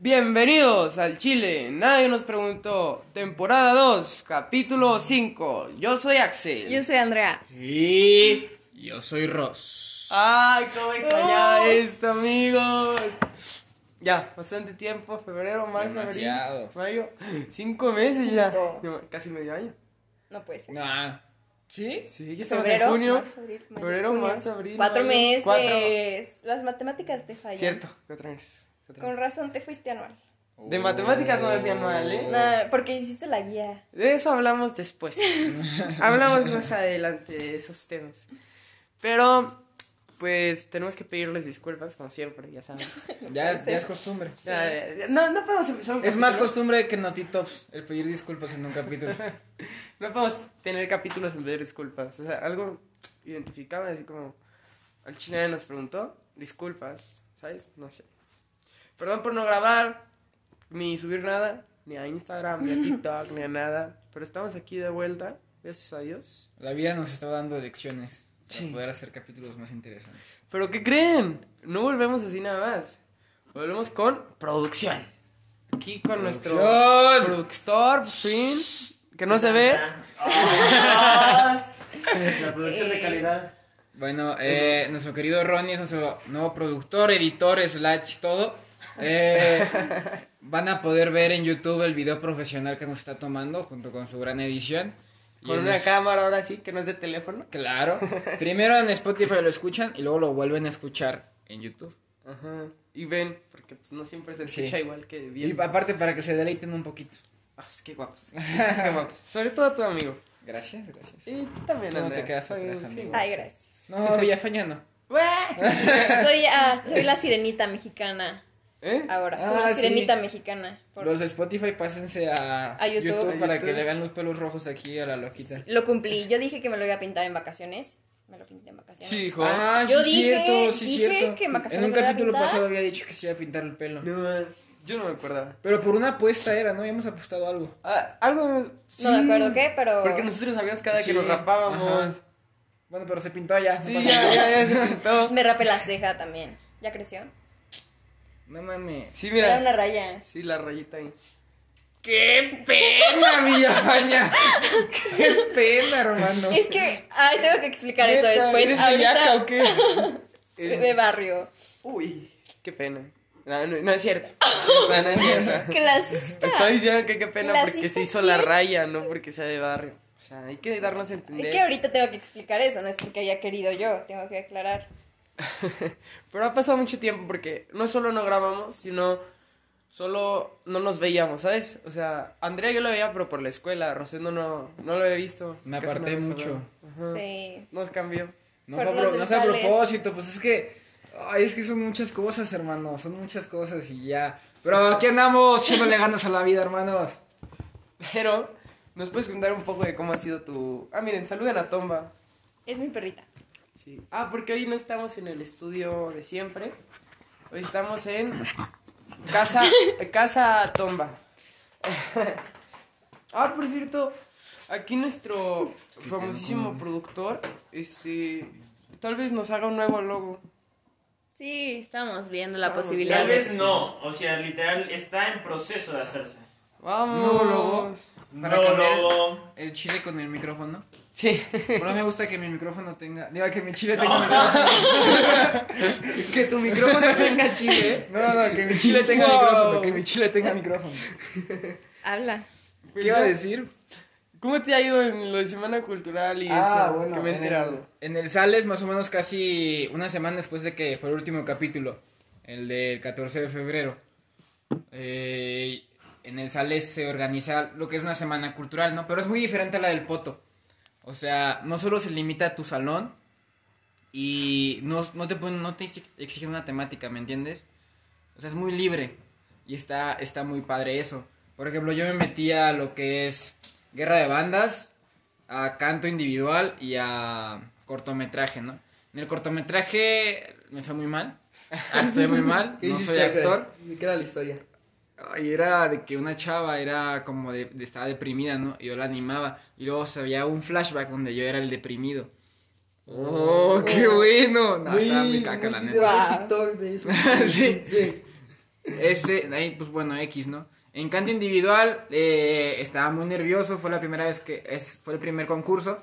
Bienvenidos al Chile, nadie nos preguntó. Temporada 2, capítulo 5. Yo soy Axel. Yo soy Andrea. Y yo soy Ross. Ay, cómo extrañaba Oh. esto, amigos. Ya, bastante tiempo, febrero, marzo, Demasiado. abril, mayo. Cinco meses ya. Cinco. Casi medio año. No puede ser. Ah, ¿Sí? Sí, ya estamos Febrero, en junio. marzo, abril, mayo, febrero, junio. marzo, abril. Cuatro mayo, meses. cuatro. Las matemáticas te fallan. Cierto, cuatro meses. Con razón te fuiste anual. De matemáticas no me fui anual, ¿eh? Nah, porque hiciste la guía. De eso hablamos después. hablamos más adelante de esos temas. Pero, pues, tenemos que pedirles disculpas, como siempre, ya saben. Ya, puede ya es costumbre. Ya, ya, No, no podemos empezar un Es más costumbre que Notitops el pedir disculpas en un capítulo. No podemos tener capítulos en pedir disculpas. O sea, algo identificable, así como al chile nos preguntó, disculpas, ¿sabes? No sé. Perdón por no grabar, ni subir nada, ni a Instagram, ni a TikTok, ni a nada. Pero estamos aquí de vuelta, gracias a Dios. La vida nos está dando lecciones para Sí. poder hacer capítulos más interesantes. Pero ¿qué creen? No volvemos así nada más. Volvemos con producción. Aquí con nuestro ¡Producción! productor, por fin, que no se ve. La producción de calidad. Bueno, eh, nuestro querido Ronnie es nuestro nuevo productor, editor, slash, todo. Eh, van a poder ver en YouTube el video profesional que nos está tomando junto con su gran edición. Y Con una es- cámara ahora sí, que no es de teléfono. Claro. Primero en Spotify lo escuchan y luego lo vuelven a escuchar en YouTube. Ajá. Y ven, porque pues no siempre se Sí. escucha igual que Y bien. aparte para que se deleiten un poquito. Ah, es que guapos. Es que guapos. Sobre todo tu amigo. Gracias, gracias. Y tú también, Tú no Andrea. te quedas Soy- atrás, amigo. guapos. Ay, gracias. No, Villafaña no. soy, ah, soy la sirenita mexicana. ¿Eh? Ahora, soy Ah, la sí. sirenita mexicana. Por- Los de Spotify pásense a, A YouTube. para A YouTube. que le vean los pelos rojos aquí a la loquita. Lo cumplí. Yo dije que me lo iba a pintar en vacaciones. Me lo pinté en vacaciones. Sí, hijo. Ah, sí, Yo dije- cierto, sí, dije cierto. que en en vacaciones un me iba a capítulo pasado había dicho que se iba a pintar el pelo. No, yo no me acordaba. Pero por una apuesta era, ¿no? Habíamos apostado algo. Ah, algo. Sí. No me acuerdo qué, pero. Porque nosotros sabíamos cada Sí, que nos rapábamos. ajá. Bueno, pero se pintó allá. no Sí, pasa ya, nada. ya, ya se pintó. Me rapé la ceja también. ¿Ya creció? No mames. Sí, Era una mira. raya. Sí, la rayita ahí. ¡Qué pena, Villafaña! ¡Qué pena, hermano! Es que. Ay, tengo que explicar eso después. ¿Eres Ahorita- o qué? Soy de barrio. Uy, qué pena. No, no, no es cierto. No, no es cierto. Clasista. Estoy diciendo que qué pena porque se hizo la raya, no porque sea de barrio. O sea, hay que darnos a entender. Es que ahorita tengo que explicar eso, no es porque haya querido yo, tengo que aclarar. Pero ha pasado mucho tiempo porque no solo no grabamos, sino solo no nos veíamos, ¿sabes? O sea, Andrea yo lo veía, pero por la escuela. Rosendo no, no lo he visto. Me Casi aparté mucho. Sí. Nos cambió. No, Por fue no sea a propósito, pues es que. Ay, es que son muchas cosas, hermano. Son muchas cosas y ya. Pero aquí andamos, echándole ganas a la vida, hermanos. Pero, ¿nos puedes contar un poco de cómo ha sido tu... Ah, miren, saluden a Tomba. Es mi perrita. Sí. Ah, porque hoy no estamos en el estudio de siempre. Hoy estamos en Casa, casa Tomba. ah, por cierto, aquí nuestro famosísimo productor, este, tal vez nos haga un nuevo logo. Sí, estamos viendo la posibilidad Tal de vez no, o sea, literal está en proceso de hacerse. Vamos. Nuevo logo. Para Nuevo cambiar el- logo. El chile con el micrófono. Sí. Pero me gusta que mi micrófono tenga. Diga que mi chile tenga micrófono. que tu micrófono tenga chile. ¿eh? No, no, que mi chile tenga Wow. micrófono. Que mi chile tenga micrófono. Habla. ¿Qué iba a decir? ¿Cómo te ha ido en lo de Semana Cultural y Ah, eso? bueno, que me he en enterado. el, en el Sales, más o menos casi una semana después de que fue el último capítulo, el del 14 de febrero, eh, en el Sales se organiza lo que es una semana cultural, ¿no? Pero es muy diferente a la del Poto. O sea, no solo se limita a tu salón y no, no te ponen, no te exi- exigen una temática, ¿me entiendes? O sea, es muy libre y está, está muy padre eso. Por ejemplo, yo me metí a lo que es guerra de bandas, a canto individual y a cortometraje, ¿no? En el cortometraje me fue muy mal. Actué muy mal, no soy actor. ¿Qué era la historia? Y era de que una chava era como de, de- estaba deprimida, ¿no? Y yo la animaba. Y luego se había un flashback donde yo era el deprimido. ¡Oh, qué bueno! No, estaba muy caca, la neta. TikTok de eso. Sí. sí. Este, ahí, pues bueno, X, ¿no? En canto individual, eh, estaba muy nervioso, fue la primera vez que, es, fue el primer concurso,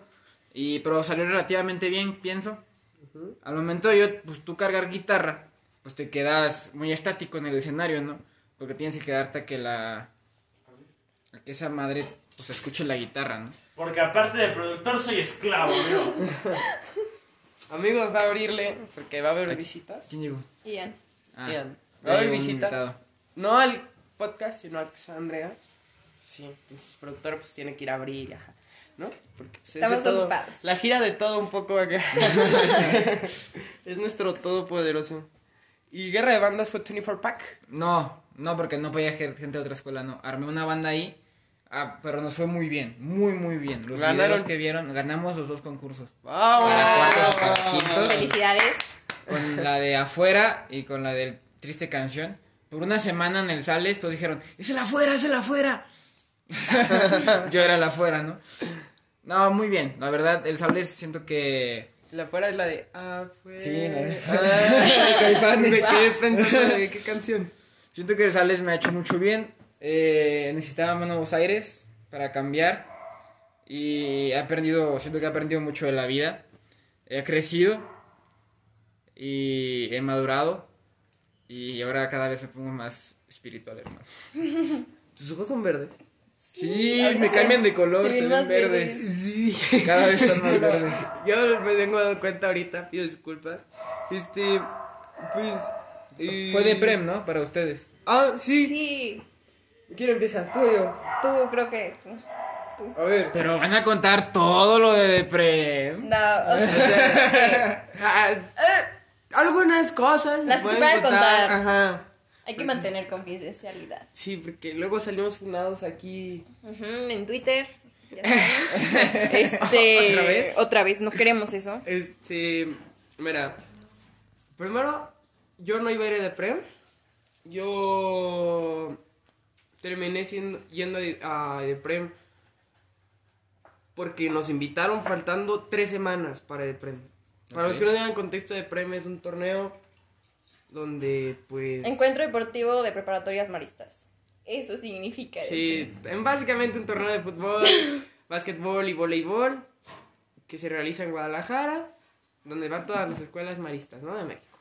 y, pero salió relativamente bien, pienso. Al momento de yo, pues tú cargar guitarra, pues te quedas muy estático en el escenario, ¿no? Porque tienes que quedarte a que la, a que esa madre, pues escuche la guitarra, ¿no? Porque aparte de productor, soy esclavo, amigo. Amigos, va a abrirle, porque va a haber visitas. ¿Quién llegó? Ian. Ah, Va a haber visitas. invitado. No al podcast, sino a Andrea. Sí, entonces el productor pues tiene que ir a abrir, ajá, ¿no? Porque pues, es de Estamos todo- ocupados. La gira de todo un poco acá. es nuestro todopoderoso. Y Guerra de Bandas fue 24 Pack. No, no, porque no podía gen- gente de otra escuela, no. Armé una banda ahí, ah, pero nos fue muy bien, muy, muy bien. Los Ganaron. videos que vieron, ganamos los dos concursos. ¡Vamos! Para cuartos y para quintos. Felicidades. Con la de afuera y con la del triste canción. Por una semana en el Sales, todos dijeron, es el afuera, es el afuera. Yo era el afuera, ¿no? No, muy bien. La verdad, el Sales siento que... La afuera es la de afuera. Sí, la de- Ah, Caifanes. Me quedé pensando de qué canción. Siento que el Sales me ha hecho mucho bien. Eh, necesitaba nuevos aires para cambiar. Y he aprendido, siento que he aprendido mucho de la vida. He crecido. Y he madurado. Y ahora cada vez me pongo más espiritual, hermano. Tus ojos son verdes. Sí, me cambian de color, se se, ven verdes. Sí. Cada vez están más verdes. Yo me tengo dado cuenta ahorita, pido disculpas. Este, pues. Fue de Prem, ¿no? Para ustedes. Ah, sí. Sí. ¿Quién empieza? ¿Tú o yo? Tú creo que. A ver. Pero van a contar todo lo de Prem. No, o sea, Ah, eh, algunas cosas. Las que se pueden contar. Ajá. hay que mantener confidencialidad. Sí, porque luego salimos funados aquí. En Twitter. ya este. ¿Otra vez? Otra vez, no queremos eso. Este, mira, primero, yo no iba a ir de Prem. Yo terminé siendo, yendo a de Prem porque nos invitaron faltando tres semanas para el Prem. Para los que no tengan contexto de Prem es un torneo donde pues... Encuentro deportivo de preparatorias maristas. Eso significa. Sí, en básicamente un torneo de fútbol, básquetbol y voleibol que se realiza en Guadalajara, donde van todas las escuelas maristas, ¿no? De México.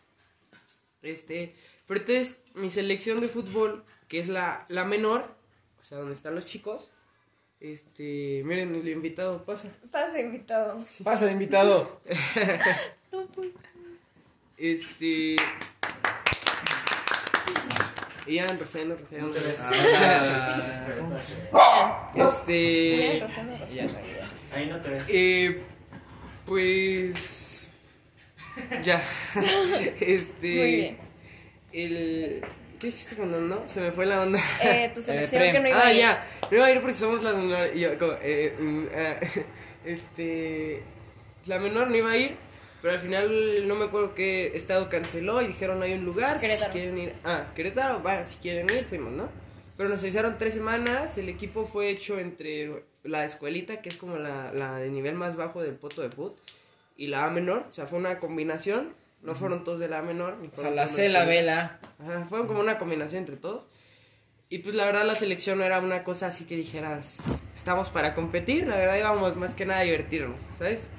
Este, pero entonces mi selección de fútbol, que es la, la menor, o sea, donde están los chicos, este, miren, el invitado pasa. Pasa invitado. Pasa de invitado. Pues. Este. Ian, Rosendo, Rosendo. Este. Bien, Rosana, Rosana. Ahí no te ves. Eh, pues. Ya. este. Muy bien. El. ¿Qué hiciste con no? Se me fue la onda. Eh, tu selección Prem. que no iba ah, a ir. ya. No iba a ir porque somos la menor. Y yo, como, eh, mm, ah, este. La menor no iba a ir. Pero al final no me acuerdo qué estado canceló y dijeron hay un lugar. Querétaro. Si quieren ir. Ah, Querétaro, va, si quieren ir, fuimos, ¿no? Pero nos avisaron tres semanas. El equipo fue hecho entre la escuelita, que es como la, la de nivel más bajo del poto de fútbol, y la A menor. O sea, fue una combinación. No fueron todos de la A menor. ni O sea, la C, la. B, la A. Ajá, fueron como una combinación entre todos. Y pues la verdad la selección no era una cosa así que dijeras, estamos para competir, la verdad íbamos más que nada a divertirnos, ¿sabes?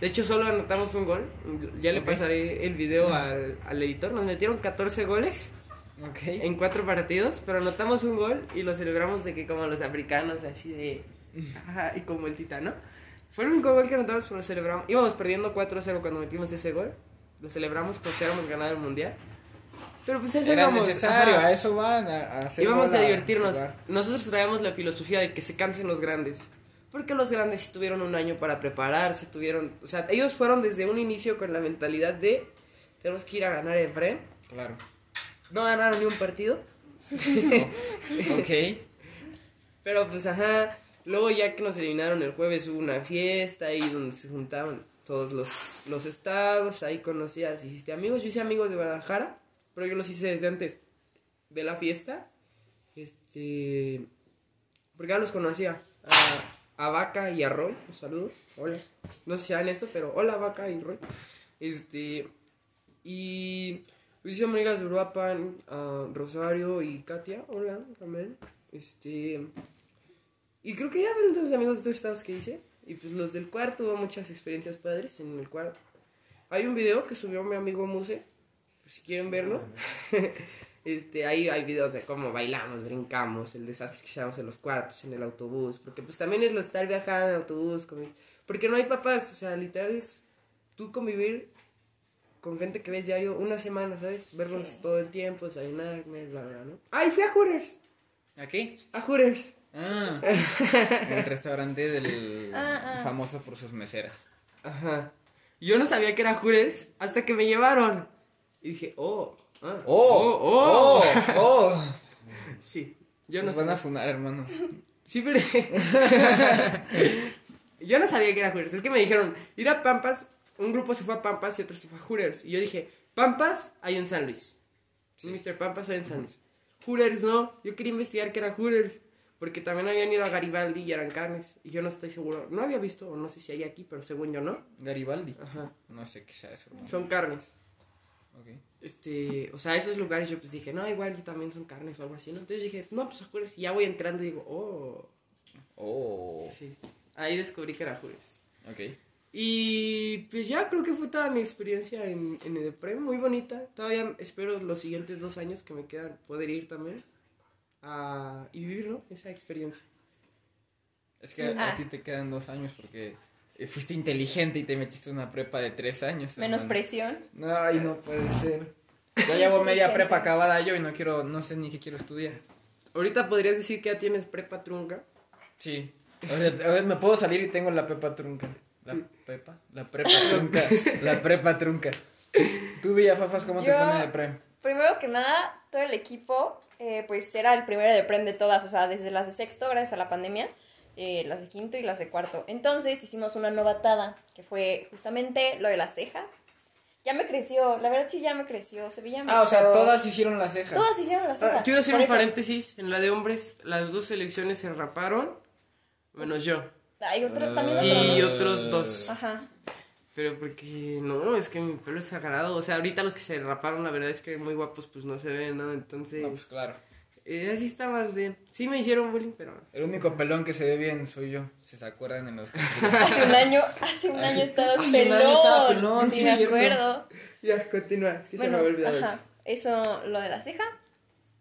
De hecho solo anotamos un gol, ya le Ok. pasaré el video al, al editor, nos metieron 14 goles Ok. en cuatro partidos, pero anotamos un gol y lo celebramos de que como los africanos, así de... Ajá, y como el titano. Fue el único gol que anotamos, pero lo celebramos. Íbamos perdiendo 4-0 cuando metimos ese gol. Lo celebramos como si hubiéramos ganado el mundial. Pero pues eso Era íbamos, necesario, ajá. a eso van, a, a hacer Íbamos a divertirnos. jugar. Nosotros traemos la filosofía de que se cansen los grandes. Porque los grandes sí tuvieron un año para prepararse, tuvieron... O sea, ellos fueron desde un inicio con la mentalidad de... Tenemos que ir a ganar el Prem. Claro. No ganaron ni un partido. Ok. Pero pues ajá, luego ya que nos eliminaron el jueves hubo una fiesta ahí donde se juntaban todos los, los estados, ahí conocías, hiciste amigos, yo hice amigos de Guadalajara, pero yo los hice desde antes de la fiesta, este, porque ya los conocía, a, a Vaca y a Roy, un saludo, hola, no sé si saben esto, pero hola Vaca y Roy, este, y hice amigas de Uruapan, ah, Rosario y Katia, hola, también. Este. Y creo que ya ven todos los amigos de todos estados que hice. Y pues los del cuarto, hubo muchas experiencias padres en el cuarto. Hay un video que subió mi amigo Muse, pues, si quieren verlo. este, ahí hay videos de cómo bailamos, brincamos, el desastre que hacemos en los cuartos, en el autobús. Porque pues también es lo estar viajando en autobús. con mis- Porque no hay papás, o sea, literal es tú convivir con gente que ves diario una semana, ¿sabes? Verlos Sí. todo el tiempo, desayunar, comer, bla, bla, ¿no? ¡Ay, fui a Hooters! ¿Aquí? A Hooters. Ah, el restaurante del Ah, ah. famoso por sus meseras. Ajá. Yo no sabía que era Hooters hasta que me llevaron. Y dije, oh, ah, ¡Oh! oh, ¡Oh! ¡Oh! Sí. Yo no Nos van a funar, hermano. Sí, pero. yo no sabía que era Hooters. Es que me dijeron, ir a Pampas. Un grupo se fue a Pampas y otro se fue a Hooters. Y yo dije, Pampas hay en San Luis. Mr. Pampas hay en San Luis. Hooters no. Yo quería investigar que era Hooters. Porque también habían ido a Garibaldi y eran carnes. Y yo no estoy seguro. No había visto, o no sé si hay aquí, pero según yo no. Garibaldi. Ajá. No sé qué sea eso. Son carnes. Ok. Este, o sea, esos lugares yo pues dije, no, igual y también son carnes o algo así, ¿no? Entonces dije, no, pues a Hooters. Y ya voy entrando y digo, oh, Oh. sí. Ahí descubrí que era Hooters. Ok. Y pues ya creo que fue toda mi experiencia en, en EDEPREM, muy bonita. Todavía espero los siguientes dos años que me quedan poder ir también a, y vivir, ¿no? Esa experiencia. Es que a, Ah. a ti te quedan dos años porque eh, fuiste inteligente y te metiste en una prepa de tres años. Menos hermano. presión. No, ay, no puede ser. Ya llevo media prepa acabada yo y no quiero, no sé ni qué quiero estudiar. Ahorita podrías decir que ya tienes prepa trunca. Sí. O sea, a ver, me puedo salir y tengo la prepa trunca. ¿La Sí. prepa? La prepa trunca. la prepa trunca. Tú, Villafafas, ¿cómo te pone de pre? Primero que nada, todo el equipo, eh, pues era el primero de PREM de todas, o sea, desde las de sexto, gracias a la pandemia, eh, las de quinto y las de cuarto. Entonces hicimos una novatada, que fue justamente lo de la ceja. Ya me creció, la verdad sí ya me creció, se veía Ah, o sea, todas hicieron la ceja. Todas hicieron la ceja. Ah, quiero hacer por un eso. paréntesis. En la de hombres, las dos selecciones se raparon, menos yo. Hay otro, también Y otro, otros dos. ¿no? Ajá. Pero porque no, es que mi pelo es sagrado. O sea, ahorita los que se raparon, la verdad es que muy guapos, pues no se ven, ¿no? Entonces, No, pues claro. eh, así está más bien. Sí me hicieron bullying, pero. El único pelón que se ve bien soy yo. Si se acuerdan en los. Hace un año, hace un año estabas hace un año estaba pelón, sí, sí, me acuerdo. Ya, continúa. Es que se me Bueno, había olvidado ajá, eso, lo de la ceja.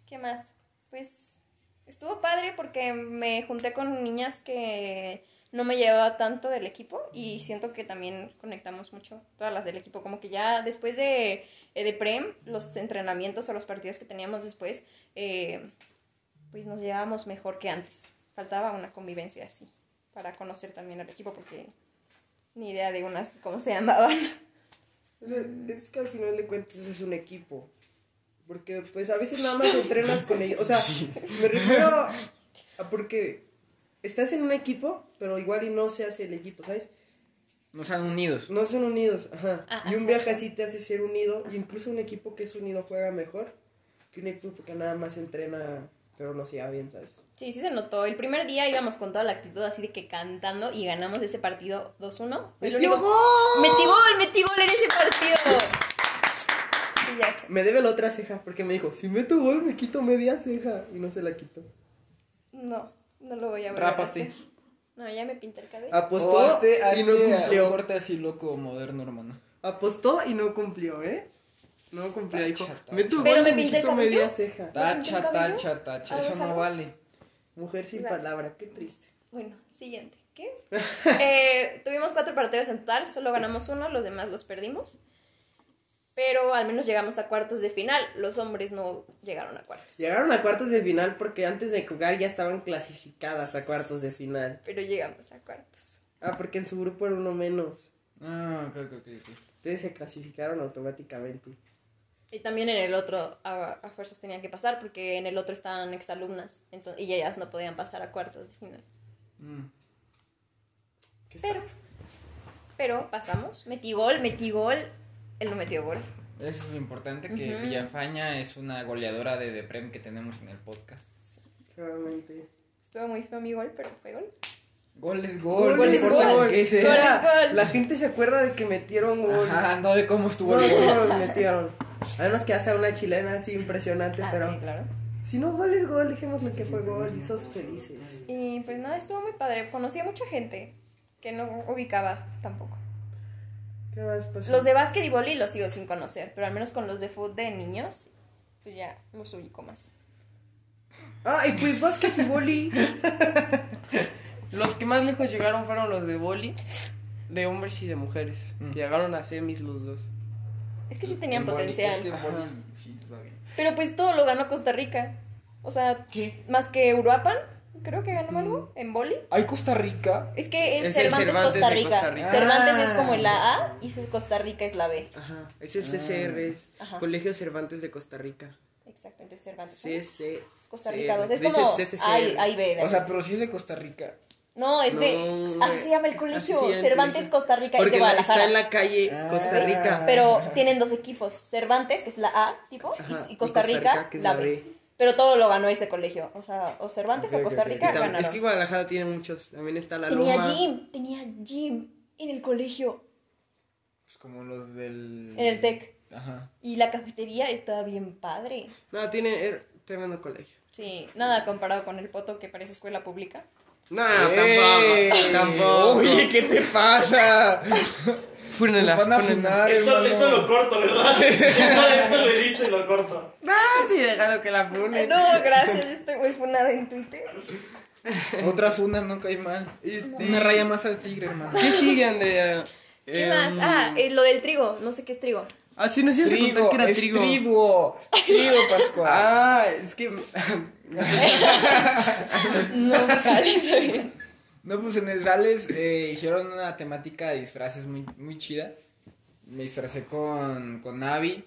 ¿Qué más? Pues estuvo padre porque me junté con niñas que no me llevaba tanto del equipo y siento que también conectamos mucho, todas las del equipo, como que ya después de, eh, de PREM, los entrenamientos o los partidos que teníamos después, eh, pues nos llevábamos mejor que antes. Faltaba una convivencia así, para conocer también al equipo porque ni idea de unas, cómo se llamaban. Es- que al final de cuentas es un equipo. Porque pues a veces nada más entrenas con ellos. O sea, me refiero a porque estás en un equipo, pero igual y no se hace el equipo, ¿sabes? No sean unidos. No son unidos, ajá. Ah, y un viaje así te hace ser unido. Y incluso un equipo que es unido juega mejor que un equipo que nada más entrena, pero no se lleva bien, ¿sabes? Sí, sí se notó. El primer día íbamos con toda la actitud así de que cantando y ganamos ese partido 2-1. Fue el ¡Metió único- gol! ¡Metí gol! ¡Metí gol en ese partido! Sí, ya sé. Me debe la otra ceja, porque me dijo, si meto gol me quito media ceja. Y no se la quito. No, no lo voy a volver a Rápate. hacer. No, ya me pinté el cabello. Apostó O hazte- y no hazte un cumplió. corte así loco, moderno, hermano. Apostó y no cumplió, ¿eh? No cumplió, dijo. Tacha, tacha. Meto Pero me me pinté el cabello. media ceja. ¿Me Tacha, tacha, tacha. ¿Algo Eso no vale. Mujer sin Claro. palabra, qué triste. Bueno, siguiente. ¿Qué? Eh, tuvimos cuatro partidos en total, solo ganamos uno, los demás los perdimos. Pero al menos llegamos a cuartos de final. Los hombres no llegaron a cuartos. Llegaron a cuartos de final porque antes de jugar ya estaban clasificadas a cuartos de final. Pero llegamos a cuartos. Ah, porque en su grupo era uno menos. Ah, ok, ok, ok. ok. Entonces se clasificaron automáticamente. Y también en el otro a, a fuerzas tenían que pasar porque en el otro estaban exalumnas entonces, y ellas no podían pasar a cuartos de final. Mm. ¿Qué está? Pero, pero pasamos. Metí gol, metí gol. Él no metió gol. Eso es lo importante, que Ujú. Villafaña es una goleadora de Deprem que tenemos en el podcast. Claramente. Estuvo muy feo mi gol, pero fue gol. Gol es Gol gol. es gol. Gol es gol. La gente se acuerda de que metieron gol. Ajá, no de cómo estuvo No, el gol. no, los metieron. Además que hace una chilena así impresionante, Ah, pero sí, claro. si no gol es gol, dejémosle que fue gol y sos felices. Y pues nada, estuvo muy padre. Conocí a mucha gente que no ubicaba tampoco. ¿Qué más pasó? Los de básquet y boli los sigo sin conocer, pero al menos con los de fútbol de niños, pues ya los ubico más. Ah, y pues básquet y boli. los que más lejos llegaron fueron los de boli, de hombres y de mujeres. Mm. Llegaron a semis los dos. Es que sí tenían boli- potencial. Es que en boli sí va bien. Pero pues todo lo ganó Costa Rica. O sea, más que Uruapan, creo que ganó algo en boli. ¿Hay Costa Rica? Es que es, Cervantes, Cervantes Costa, Rica. Costa Rica. Cervantes Ah. es como la A y Costa Rica es la B. Ajá, es el CCR, es Ajá. Colegio Cervantes de Costa Rica. Exacto, entonces Cervantes. ¿no? CC. Es Costa Rica 2. Es de como hecho. A y, B. O sea, pero si es de Costa Rica. no, es de. No, así se llama el colegio. el Cervantes, colegio. Costa Rica. Porque es de la- Guadalajara. está en la calle Ah. Costa Rica. Pero tienen dos equipos. Cervantes, que es la A, tipo, y- Ajá, y, y Costa Costa Rica, Rica, que es la la B. B. Pero todo lo ganó ese colegio. O sea, o Cervantes Ok, o Costa. Rica Y tam- ganaron. es que Guadalajara tiene muchos. También está la tenía Loma. gym, tenía gym en el colegio, Pues como los del. en el TEC. Ajá. Y la cafetería estaba bien padre. No, tiene er, tremendo colegio. Sí, nada comparado con el poto que parece escuela pública. No, ¡Ey! tampoco. Tampoco. Oye, ¿qué te pasa? Fúnenla, Nos van a funar, Esto, esto lo corto, ¿verdad? Esto, esto lo edito y lo corto. Sí, déjalo que la funen. No, gracias, estoy muy funada en Twitter. Otra funda no cae mal. Este- Una raya más al tigre, hermano. ¿Qué sigue, Andrea? ¿Qué Em, más? Ah, eh, lo del trigo, no sé qué es trigo. Ah, sí, ibas a contar que era es trigo. triduo. Trigo, Pascual. Ah, es que. No, jale, soy bien. No, pues en el Sales eh, hicieron una temática de disfraces muy, muy chida. Me disfracé con, con Navi.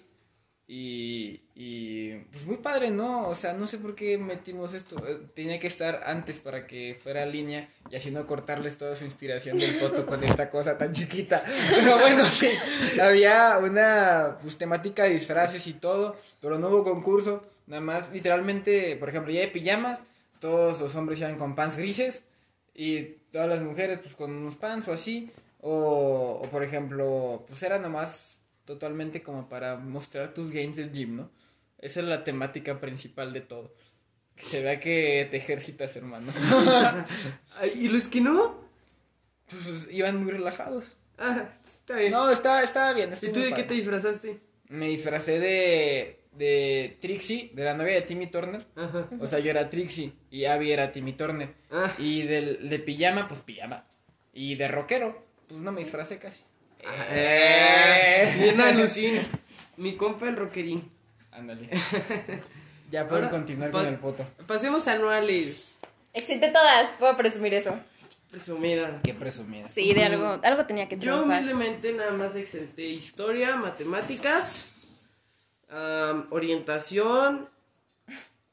Y, y pues muy padre, ¿no? O sea, no sé por qué metimos esto. Eh, Tenía que estar antes para que fuera línea y así no cortarles toda su inspiración del foto con esta cosa tan chiquita. Pero bueno, sí, había una pues, temática de disfraces y todo, pero no hubo concurso. Nada más, literalmente, por ejemplo, ya de pijamas, todos los hombres iban con pants grises y todas las mujeres pues con unos pants o así. O, o por ejemplo, pues era nomás totalmente como para mostrar tus gains del gym, ¿no? Esa es la temática principal de todo. Que se vea que te ejercitas, hermano. ¿Y los que no? pues iban muy relajados. Ah, está bien. No, estaba, estaba bien. ¿Y tú de padre. qué te disfrazaste? Me disfracé de, de Trixie, de la novia de Timmy Turner. Ajá. O sea, yo era Trixie y Abby era Timmy Turner. Ah. Y del, de pijama, pues pijama. Y de rockero, pues no me disfracé casi. Eh, bien alucina. Mi compa el rockerín. Ándale. ya pueden Ahora, continuar pa- con el foto. Pasemos anuales. Existe todas, puedo presumir eso. Presumida. Qué presumida. Sí, de algo, algo tenía que Yo triunfar. humildemente nada más exenté historia, matemáticas, am, orientación,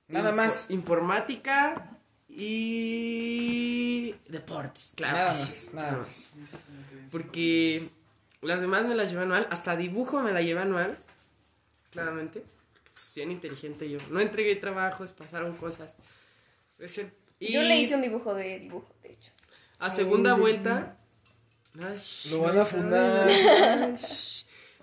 Nada más. informática y deportes, claro. nada más, sí. nada más. Porque las demás me las llevé anual, hasta dibujo me la llevé anual, claramente. Pues bien inteligente yo. No entregué trabajos, pasaron cosas. Yo le hice un dibujo de dibujo, de hecho. A segunda vuelta. Ay, Lo van a no fundar.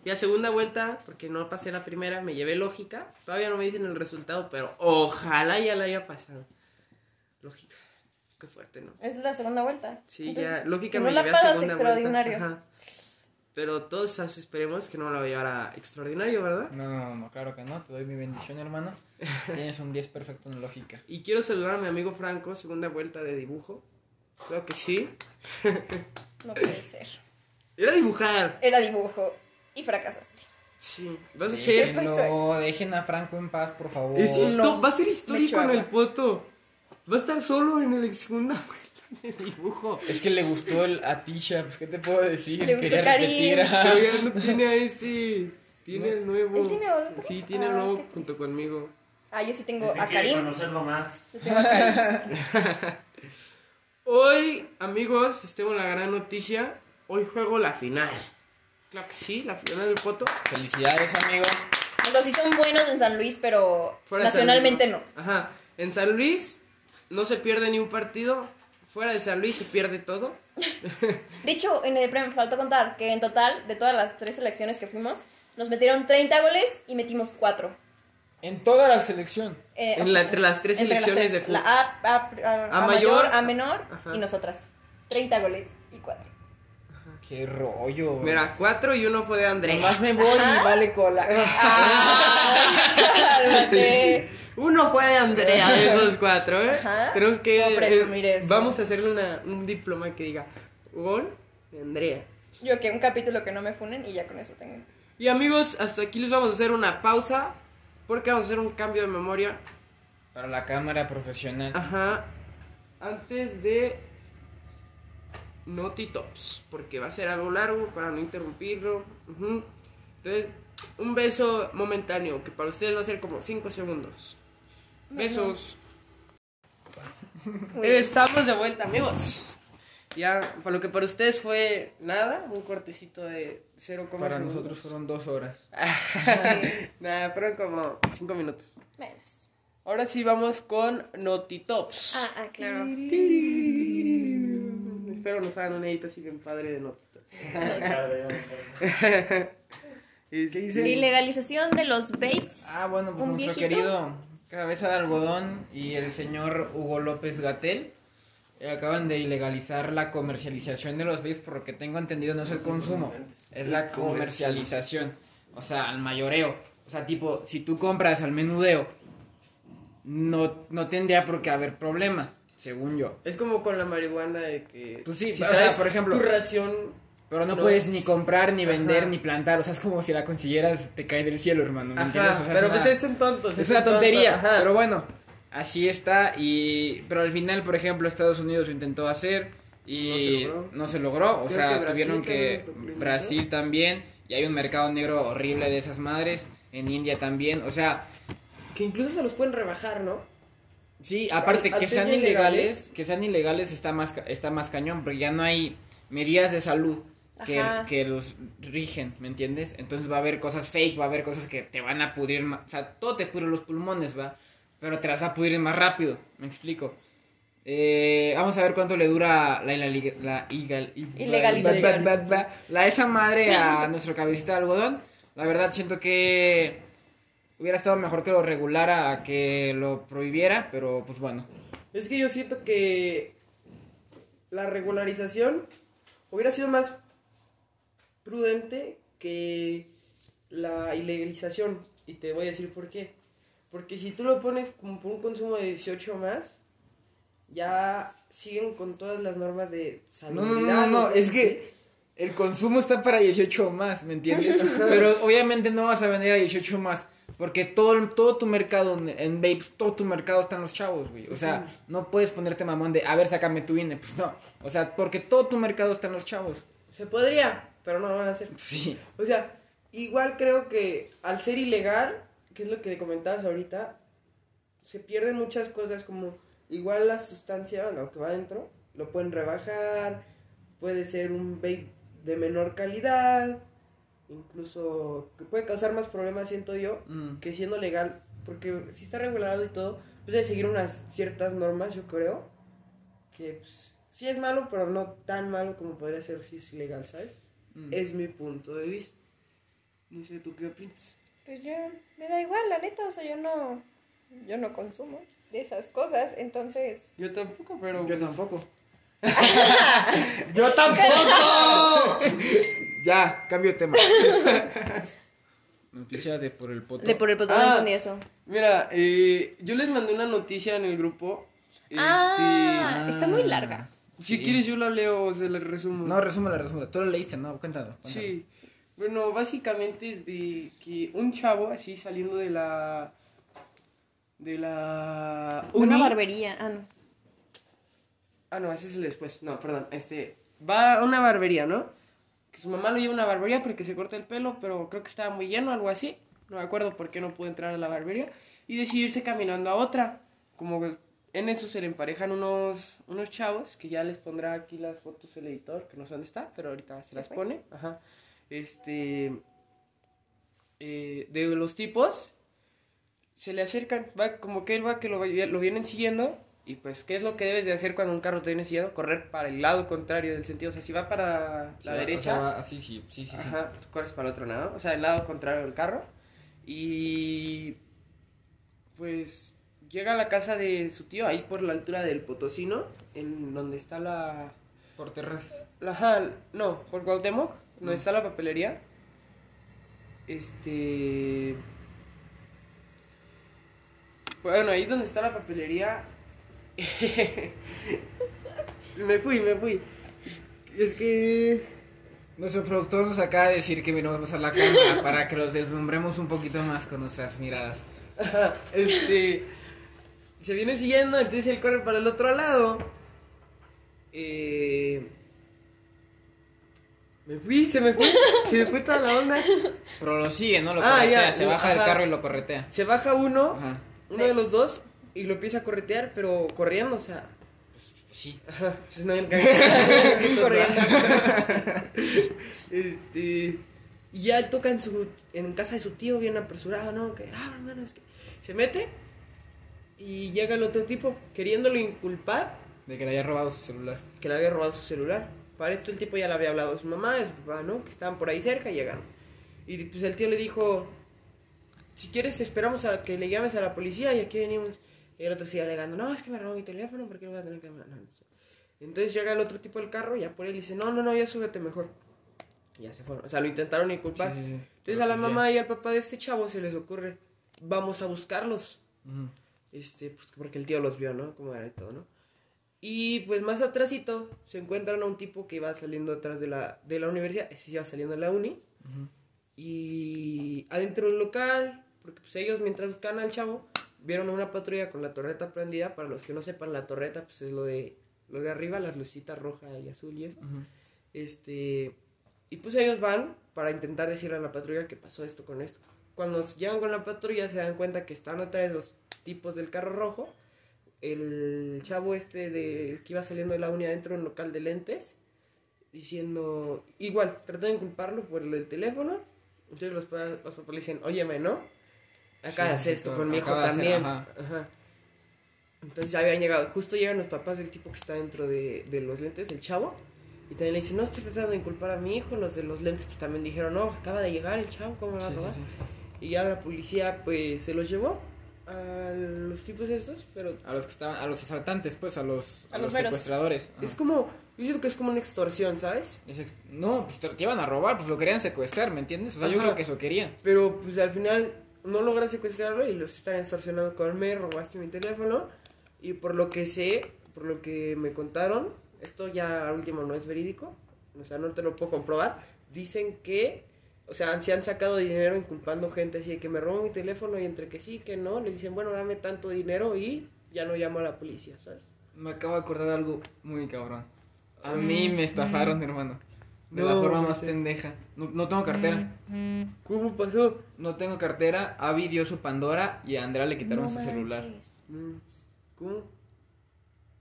Y a segunda vuelta, porque no pasé la primera, me llevé lógica. Todavía no me dicen el resultado, pero ojalá ya la haya pasado. Lógica. Qué fuerte, ¿no? Es la segunda vuelta. Sí, Entonces, ya, lógica si me no la llevé a pasas, segunda extraordinario. vuelta. Ajá. Pero todos esperemos que no me lo llevara extraordinario, ¿verdad? No, no, no, claro que no. Te doy mi bendición, hermano. Tienes un 10 perfecto en lógica. Y quiero saludar a mi amigo Franco, segunda vuelta de dibujo. Creo que sí. No puede ser. Era dibujar. Era dibujo y fracasaste. Sí. Vas a ser. Dejen a Franco en paz, por favor. Es No, va a ser histórico en el poto. Va a estar solo en el segunda vuelta dibujo. Es que le gustó el, a Tisha, pues qué te puedo decir. Le gustó Karim. ya no tiene a ese. Tiene el nuevo. ¿Él tiene otro? Sí, tiene el Ah, nuevo qué junto conmigo. Ah, yo sí tengo Usted a quiere Karim. conocerlo más. Yo tengo a Karim. Hoy, amigos, les tengo la gran noticia. Hoy juego la final. Claro que sí, la final del poto. Felicidades, amigo. O sea, sí son buenos en San Luis, pero nacionalmente Luis, no. Ajá. En San Luis no se pierde ni un partido. Fuera de San Luis se pierde todo. De hecho, en el premio me faltó contar que en total, de todas las tres selecciones que fuimos, nos metieron 30 goles y metimos 4. En toda la selección. Eh, En la- entre las tres selecciones de fútbol. La A, A- A- A A mayor. mayor, A menor Ajá. y nosotras. 30 goles y 4. Qué rollo. güey. Mira, cuatro y uno fue de Andrés. Nomás me voy y vale cola. Cálmate. Uno fue de Andrea de esos cuatro, ¿eh? Ajá. Tenemos que. Presumir eh, eso. Vamos a hacerle una, un diploma que diga gol de Andrea. Yo que un capítulo que no me funen y ya con eso tengo. Y amigos, hasta aquí les vamos a hacer una pausa. Porque vamos a hacer un cambio de memoria. Para la cámara profesional. Ajá. Antes de Naughty Tops. Porque va a ser algo largo para no interrumpirlo. Entonces, un beso momentáneo. Que para ustedes va a ser como 5 segundos. Besos. Estamos de vuelta, amigos. Ya, para lo que para ustedes fue nada, un cortecito de 0, Para nosotros fueron dos horas. Sí. Nada, fueron como 5 minutos. Menos. Ahora sí vamos con Notitops. Ah, ah, claro. Espero nos hagan un edito así bien padre de Notitops. dice? Ilegalización de los babes. Ah, bueno, pues ¿Un nuestro viejito? querido Cabeza de Algodón y el señor Hugo López Gatel eh, acaban de ilegalizar la comercialización de los vapes, por lo que tengo entendido no es el consumo, es la comercialización, o sea, al mayoreo. O sea, tipo, si tú compras al menudeo, no, no tendría por qué haber problema, según yo. Es como con la marihuana de que. Pues sí, si o sea, traes por ejemplo- Tu ración. Pero no, No puedes es- ni comprar, ni vender, Ajá. ni plantar. O sea, es como si la consiguieras, te cae del cielo, hermano. ¿me entiendes? Ajá, O sea, pero es pues es en tontos. Es en una tontería, ajá. pero bueno, así está. Y pero al final, por ejemplo, Estados Unidos lo intentó hacer y No se logró. O Creo sea, que tuvieron que. Brasil también y hay un mercado negro horrible de esas madres. En India también, o sea, Que incluso se los pueden rebajar, ¿no? sí, aparte Al- al que sean ilegales- ilegales, que sean ilegales está más está más cañón, porque ya no hay medidas de salud que, los rigen, ¿me entiendes? Entonces va a haber cosas fake, va a haber cosas que te van a pudrir, ma- o sea, todo te pudre los pulmones, va, pero te las va a pudrir más rápido, me explico. Eh, vamos a ver cuánto le dura la, la, la, Ilegalización. la esa madre a nuestro cabecita de algodón. La verdad siento que hubiera estado mejor que lo regulara a que lo prohibiera, pero pues bueno. Es que yo siento que la regularización hubiera sido más prudente que la ilegalización. Y te voy a decir por qué. Porque si tú lo pones como por un consumo de 18 más, ya siguen con todas las normas de No, no, no, no, es que el consumo está para 18 más, ¿me entiendes? Pero obviamente no vas a vender a 18 más, porque todo, todo tu mercado en- vapes, todo tu mercado están los chavos, güey. O sea, no puedes ponerte mamón de, a ver, sácame tu INE, pues no. O sea, porque todo tu mercado está en los chavos. Se podría, pero no lo van a hacer. Sí. O sea, igual creo que al ser ilegal, que es lo que comentabas ahorita, se pierden muchas cosas como igual la sustancia, lo que va adentro, lo pueden rebajar, puede ser un vape de menor calidad, incluso que puede causar más problemas, siento yo, Mm. que siendo legal, porque si está regulado y todo, pues debe seguir unas ciertas normas, yo creo, que pues, sí es malo, pero no tan malo como podría ser si es ilegal, ¿sabes? Mm. Es mi punto de vista. No sé, ¿tú qué opinas? Pues yo, me da igual, la neta, o sea, yo no, yo no consumo de esas cosas, entonces... Yo tampoco, pero... Yo tampoco. ¡Yo tampoco! ya, cambio de tema. Noticia de por el poto. De por el botón Ah. no entendí eso. Mira, eh, yo les mandé una noticia en el grupo. Ah, Este... está muy larga. Si Sí. quieres yo la leo o se la resumo. No, resúmela, resúmela. Tú lo leíste, ¿no? Cuéntalo. cuéntalo. Sí. Bueno, básicamente es de que un chavo así saliendo de la... De la... Una barbería, ah, no. Ah, no, ese es el después. No, perdón. Este, va a una barbería, ¿no? Que su mamá lo lleva a una barbería porque se corta el pelo, pero creo que estaba muy lleno, algo así. No me acuerdo por qué no pudo entrar a la barbería. Y decide irse caminando a otra. Como que en eso se le emparejan unos, unos chavos, que ya les pondrá aquí las fotos el editor, que no sé dónde está, pero ahorita se las fue. pone. Ajá. Este. eh, de los tipos, se le acercan. Va, como que él va que lo, lo vienen siguiendo Y pues, ¿qué es lo que debes de hacer cuando un carro te viene siguiendo? Correr para el lado contrario del sentido. O sea, si va para Sí, la derecha, sea, va así, sí, sí, sí. sí. Ajá, tú corres para el otro lado, o sea, el lado contrario del carro. Y pues llega a la casa de su tío, ahí por la altura del Potosino, en donde está la... Por ajá, no, por Cuauhtémoc, donde está la papelería. Este... Bueno, ahí donde está la papelería... me fui, me fui. Es que... Nuestro productor nos acaba de decir que miramos a la cámara para que los deslumbremos un poquito más con nuestras miradas. este se viene siguiendo, entonces él corre para el otro lado. Eh, me fui, se me fue, se me fue toda la onda. Pero lo sigue, ¿no? Lo Ah, corretea, ya, se lo- baja del carro y lo corretea. Se baja uno, Ajá. uno de los dos, y lo empieza a corretear, pero corriendo, o sea. Pues sí. Ajá, pues no hay Corriendo. este. Y ya él toca en su en casa de su tío bien apresurado, ¿no? Que, ah, hermano, es que se mete y llega el otro tipo queriéndolo inculpar De que le haya robado su celular. que le había robado su celular. Para esto el tipo ya le había hablado a su mamá, a su papá, ¿no? Que estaban por ahí cerca y llegaron. Y pues el tío le dijo, si quieres esperamos a que le llames a la policía y aquí venimos. Y el otro sigue alegando, no, es que me robó mi teléfono, ¿por qué lo voy a tener que no, no sé. Entonces llega el otro tipo del carro, ya por él y dice, no, no, no, ya súbete mejor. Y ya se fueron. O sea, lo intentaron inculpar. Sí, sí, sí. Entonces Pero a la pues mamá y al papá de este chavo se les ocurre, vamos a buscarlos. Este, pues porque el tío los vio, ¿no? Como era y todo, ¿no? Y pues más atrásito se encuentran a un tipo que iba saliendo atrás de la, de la universidad, ese iba saliendo de la uni. Y adentro del local, porque pues ellos mientras buscaban al chavo, vieron una patrulla con la torreta prendida. Para los que no sepan, la torreta pues es lo de, lo de arriba, las lucitas roja y azul y eso. Este, y pues ellos van para intentar decirle a la patrulla que pasó esto con esto. Cuando llegan con la patrulla se dan cuenta que están otra vez los tipos del carro rojo. El chavo este de, que iba saliendo de la uni adentro de un local de lentes. Diciendo, igual, tratando de inculparlo por lo del teléfono. Entonces los, pa- los papás le dicen, óyeme, ¿no? Sí, hacer sí, esto con mi hijo hacer, también. ajá. Ajá. Entonces ya habían llegado. Justo llegan los papás del tipo que está dentro de, de los lentes, el chavo. Y también le dicen, no estoy tratando de inculpar a mi hijo. Los de los lentes pues también dijeron, no, acaba de llegar el chavo, ¿cómo me va a Sí, robar? Y ya la policía pues se los llevó a los tipos estos, pero A los que estaban, a los asaltantes, pues, a los, A a los los meros. secuestradores. Ajá. es como, yo siento que es como una extorsión, ¿sabes? Es ex- No, pues te, te iban a robar, pues lo querían secuestrar, ¿me entiendes? O sea, yo creo que eso querían. Pero pues al final no logran secuestrarlo y los están extorsionando con me robaste mi teléfono. Y por lo que sé, por lo que me contaron, esto ya al último no es verídico, o sea, no te lo puedo comprobar. Dicen que, o sea, se han sacado dinero inculpando gente así de que me robó mi teléfono y entre que sí, que no, le dicen, bueno, dame tanto dinero y ya no llamo a la policía, ¿sabes? Me acabo de acordar de algo muy cabrón. A mí me estafaron, hermano. De la forma más sé. pendeja. No, no tengo cartera. ¿Cómo pasó? No tengo cartera. Avi dio su Pandora y a Andrea le quitaron No su celular. Mm, ¿Cómo?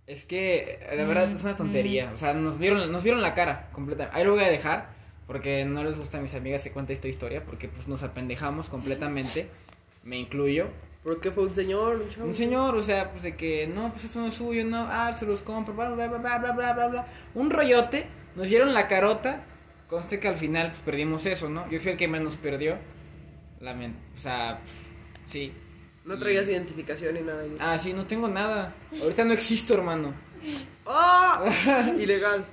Es que, de verdad, es una tontería. O sea, nos vieron, nos vieron la cara completamente. Ahí lo voy a dejar. Porque no les gusta a mis amigas que cuente esta historia. Porque pues nos apendejamos completamente. Me incluyo. ¿Por qué fue un señor, un chavo? Un señor, o sea, pues de que no, pues esto no es suyo, no, ah, se los compro, bla, bla, bla, bla, bla, bla, bla, bla. Un rollote, nos dieron la carota, conste que al final pues perdimos eso, ¿no? Yo fui el que menos perdió, Lamen o sea, pues, sí. No traías identificación ni nada. Ah, sí, no tengo nada, ahorita no existo, hermano. ¡Ah! Ilegal.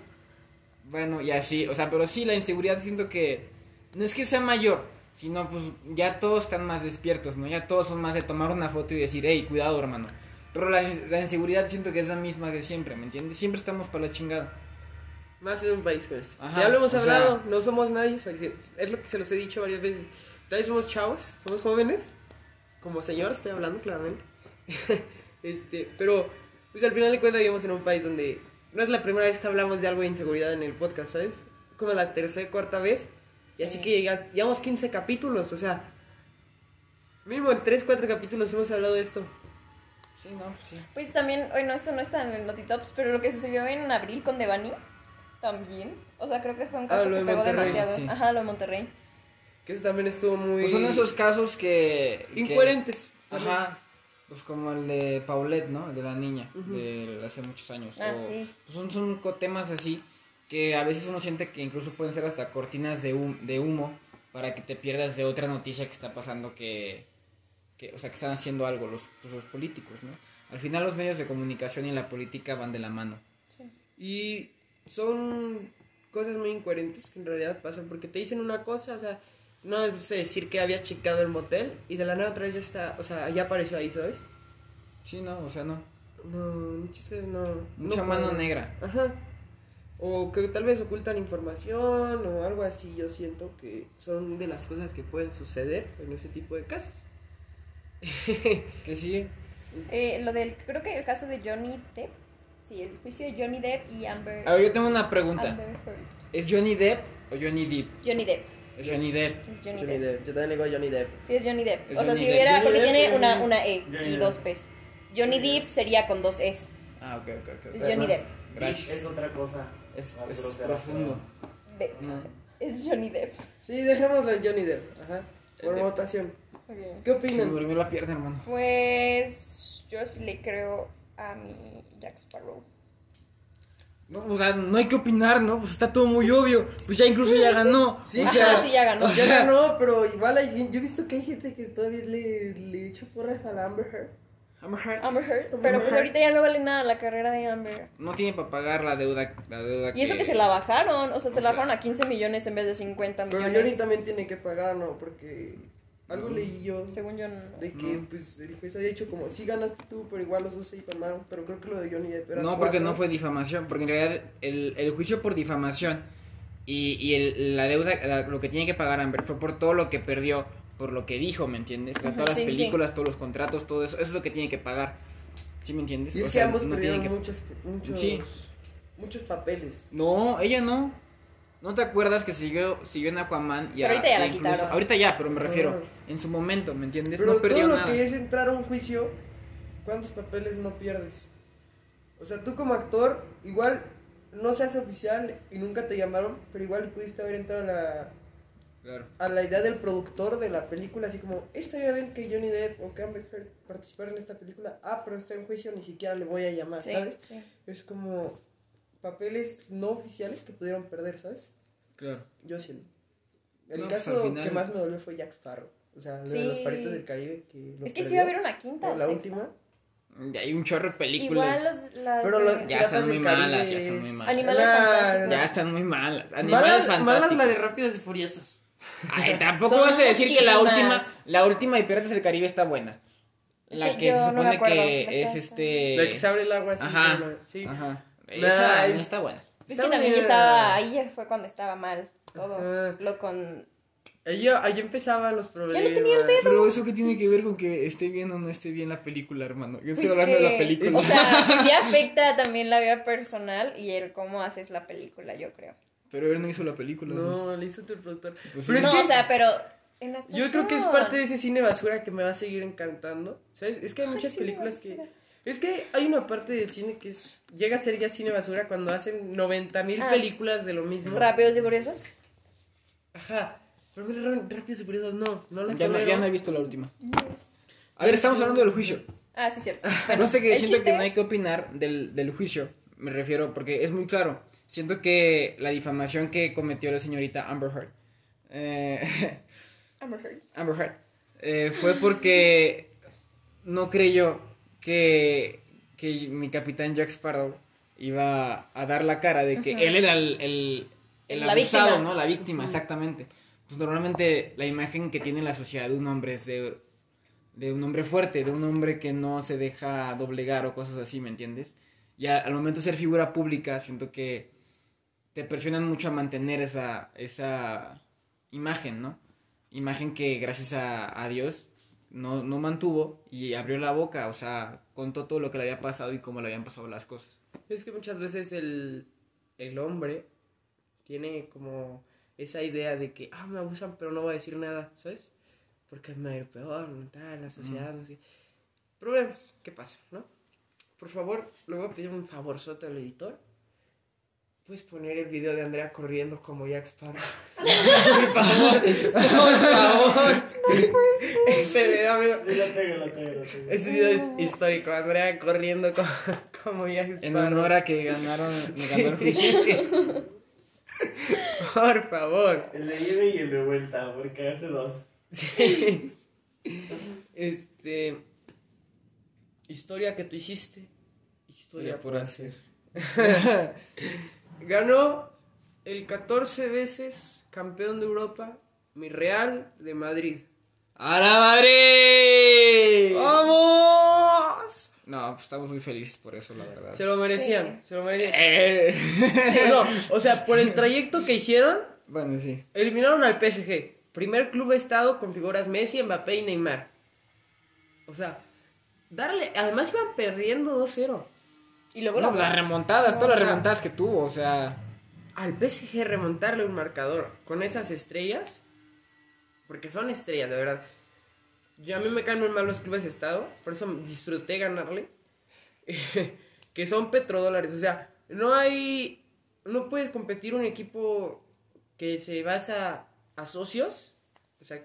Bueno, y así, o sea, pero sí, la inseguridad siento que no es que sea mayor, sino pues ya todos están más despiertos, ¿no? Ya todos son más de tomar una foto y decir, hey, cuidado, hermano. Pero la, la inseguridad siento que es la misma de siempre, ¿me entiendes? Siempre estamos para la chingada. Más en un país como este. Ajá, ya lo hemos hablado, no somos nadie, es lo que se los he dicho varias veces. Todavía somos chavos, somos jóvenes, como señor estoy hablando claramente. este, pero pues al final de cuentas vivimos en un país donde no es la primera vez que hablamos de algo de inseguridad en el podcast, ¿sabes? Como la tercera, cuarta vez. Y así Sí. que llegas, llevamos 15 capítulos, o sea, mínimo en 3, 4 capítulos hemos hablado de esto. Sí, no, pues sí. Pues también, bueno, esto no está en el Notitops, pero lo que sucedió en abril con Devani, también. O sea, creo que fue un caso Ah, que de pegó Monterrey, demasiado. sí. Ajá, lo de Monterrey. Que eso también estuvo muy... Pues son esos casos que... que- Incoherentes. Ajá. Pues como el de Paulette, ¿no? El de la niña, de hace muchos años. Ah, O- sí. pues son, son temas así que a veces uno siente que incluso pueden ser hasta cortinas de, hum- de humo para que te pierdas de otra noticia que está pasando que, que o sea, que están haciendo algo los, pues, los políticos, ¿no? Al final los medios de comunicación y la política van de la mano. Y son cosas muy incoherentes que en realidad pasan porque te dicen una cosa, o sea, no es decir que habías checado el motel y de la nada otra vez ya está, o sea, ya apareció ahí, ¿sabes? Sí, no, o sea, no. No, muchas veces no. Mucha no mano negra. Ajá. O que tal vez ocultan información o algo así. Yo siento que son de las cosas que pueden suceder en ese tipo de casos. Que sí, Eh, lo del, creo que el caso de Johnny Depp. Sí, el juicio de Johnny Depp y Amber. A ver, yo tengo una pregunta. ¿Es Johnny Depp o Johnny Depp? Johnny Depp. Es Johnny Depp. Es Johnny, Johnny Depp. Depp. Yo también le digo Johnny Depp. Sí, es Johnny Depp. Es o sea, Johnny si hubiera. Porque Depp, tiene una, una E Johnny y Depp. dos P's. Johnny Depp sería con dos S. Ah, ok, ok, ok. Es Johnny Depp. Gracias. Es otra cosa. Es, es grosera, profundo. Depp. No. Es Johnny Depp. Sí, dejémoslo en Johnny Depp. Ajá. Por Depp. votación. ¿Qué Se opinan? durmió la pierna, hermano. Pues. Yo sí le creo a mi Jack Sparrow. No, o sea, no hay que opinar, ¿no? Pues está todo muy obvio. Pues ya incluso ya ganó. Sí, o Ajá, sea, sí, ya ganó. o Ya ganó, pero igual hay gente. Yo he visto que hay gente que todavía le, le echa porras a la Amber Heard. Amber Heard Amber Heard. Amber Pero pues Heard. ahorita ya no vale nada la carrera de Amber. no tiene para pagar la deuda. La deuda Y eso que se la bajaron. O sea, se O la sea- bajaron a 15 millones en vez de 50 Pero millones. Johnny también tiene que pagar, ¿no? Porque algo No. leí yo Según yo, no. de que No. pues el juez había dicho como sí ganaste tú, pero igual los dos se difamaron. Pero creo que lo de Johnny Depp era No, porque cuatro. no fue difamación. Porque en realidad el, el juicio por difamación y, y el- la deuda, la- lo que tiene que pagar Amber fue por todo lo que perdió, por lo que dijo, ¿me entiendes? O sea, todas las sí, sí. películas, todos los contratos, todo eso. Eso es lo que tiene que pagar. ¿Sí me entiendes? Y es O que sea, ambos no perdieron que- muchos, muchos, Sí. muchos papeles. No, ella no. ¿No te acuerdas que siguió, siguió en Aquaman? Y Pero a- ahorita ya la incluso- quitaron. Ahorita ya, pero me refiero, en su momento, ¿me entiendes? Pero no perdió todo lo nada. que es entrar a un juicio, ¿cuántos papeles no pierdes? O sea, tú como actor, igual no seas oficial y nunca te llamaron, pero igual pudiste haber entrado a la, Claro. a la idea del productor de la película, así como, estaría bien que Johnny Depp o Heard participaran en esta película. Ah, pero está en juicio, ni siquiera le voy a llamar, Sí, ¿sabes? sí. Es como papeles no oficiales que pudieron perder, ¿sabes? Claro. Yo siento. El No, pues, caso final- que más me dolió fue Jack Sparrow. O sea, lo de Sí. los paritos del Caribe que lo Es que sí perdió. va a haber una quinta O la sexta. última. Y hay un chorro de películas. Igual los, las Pero de- lo- Ya están muy malas, ya están muy malas. Animales fantásticos. Ya están muy malas. Animales Malas, fantásticos. malas la de Rápidos y Furiosos. Ay, tampoco Son vas a decir que la última, la última de Piratas del Caribe está buena. La que se supone que es este. La que se abre el agua así. Ajá. Sí. Ajá. Nah, Esa es- está buena. Es que también ya estaba, ahí fue cuando estaba mal todo. Ajá. Lo con... Ahí, ahí empezaban los problemas. tenía el dedo. Pero eso que tiene que ver con que esté bien o no esté bien la película, hermano. Yo estoy Pues hablando de la película. O sea, que sí afecta también la vida personal y el cómo haces la película, yo creo. Pero él no hizo la película. ¿no? No, le hizo tu productor. Pues Pero sí. es no, que o sea, pero... en la yo creo que es parte de ese cine basura que me va a seguir encantando. ¿Sabes? Es que hay muchas películas que. Es que hay una parte del cine que es, llega a ser ya cine basura cuando hacen 90 mil Ah. películas de lo mismo. Rápidos y Furiosos. Ajá. Pero mira, Ra- Rápidos y Furiosos no, no la Ya, no, ya no he visto la última. A ver, estamos hablando del juicio. Ah, sí, cierto. No sé que siento que no hay que opinar del, del juicio. Me refiero, porque es muy claro. Siento que la difamación que cometió la señorita Amber Heard. eh, Amber Heard. Amber Heard. eh, fue porque no creyó que, que mi capitán Jack Sparrow iba a dar la cara de que él era el, el, el abusado, víctima. ¿no? La víctima, exactamente. Pues normalmente la imagen que tiene la sociedad de un hombre es de, de un hombre fuerte, de un hombre que no se deja doblegar o cosas así, ¿me entiendes? Y a- al momento de ser figura pública, siento que te presionan mucho a mantener esa, esa imagen, ¿no? Imagen que gracias a, a Dios no, no mantuvo y abrió la boca, o sea, contó todo lo que le había pasado y cómo le habían pasado las cosas. Es que muchas veces el, el hombre tiene como esa idea de que, ah, me abusan, pero no voy a decir nada, ¿sabes? Porque me va a ir peor, no tal, la sociedad, no sé. Problemas, ¿qué pasa, no? Por favor, le voy a pedir un favorzote al editor. ¿Puedes poner el video de Andrea corriendo como Jack Sparrow? Por favor, por favor. Ese video, amigo. Ese video es histórico. Andrea corriendo como, como Jack En honor a que ganaron, me ganó el juicio. Por favor. El de ida y el de vuelta, porque hace dos. Sí. Este. Historia que tú hiciste. Historia por hacer. Ganó el 14 veces campeón de Europa, mi Real de Madrid. ¡A la Madrid! ¡Vamos! No, pues estamos muy felices por eso, la verdad. Se lo merecían, se lo merecían. Eh. No, o sea, por el trayecto que hicieron, Bueno, sí. eliminaron al PSG. Primer club estado con figuras Messi, Mbappé y Neymar. O sea, darle. Además iban perdiendo 2-0. Y luego No, la- las remontadas, todas las o sea- remontadas que tuvo, o sea. Al PSG remontarle un marcador con esas estrellas. Porque son estrellas, de verdad. Yo a mí me caen muy mal los clubes de estado. Por eso disfruté ganarle. que son petrodólares. O sea, no hay. No puedes competir un equipo que se basa a socios. O sea,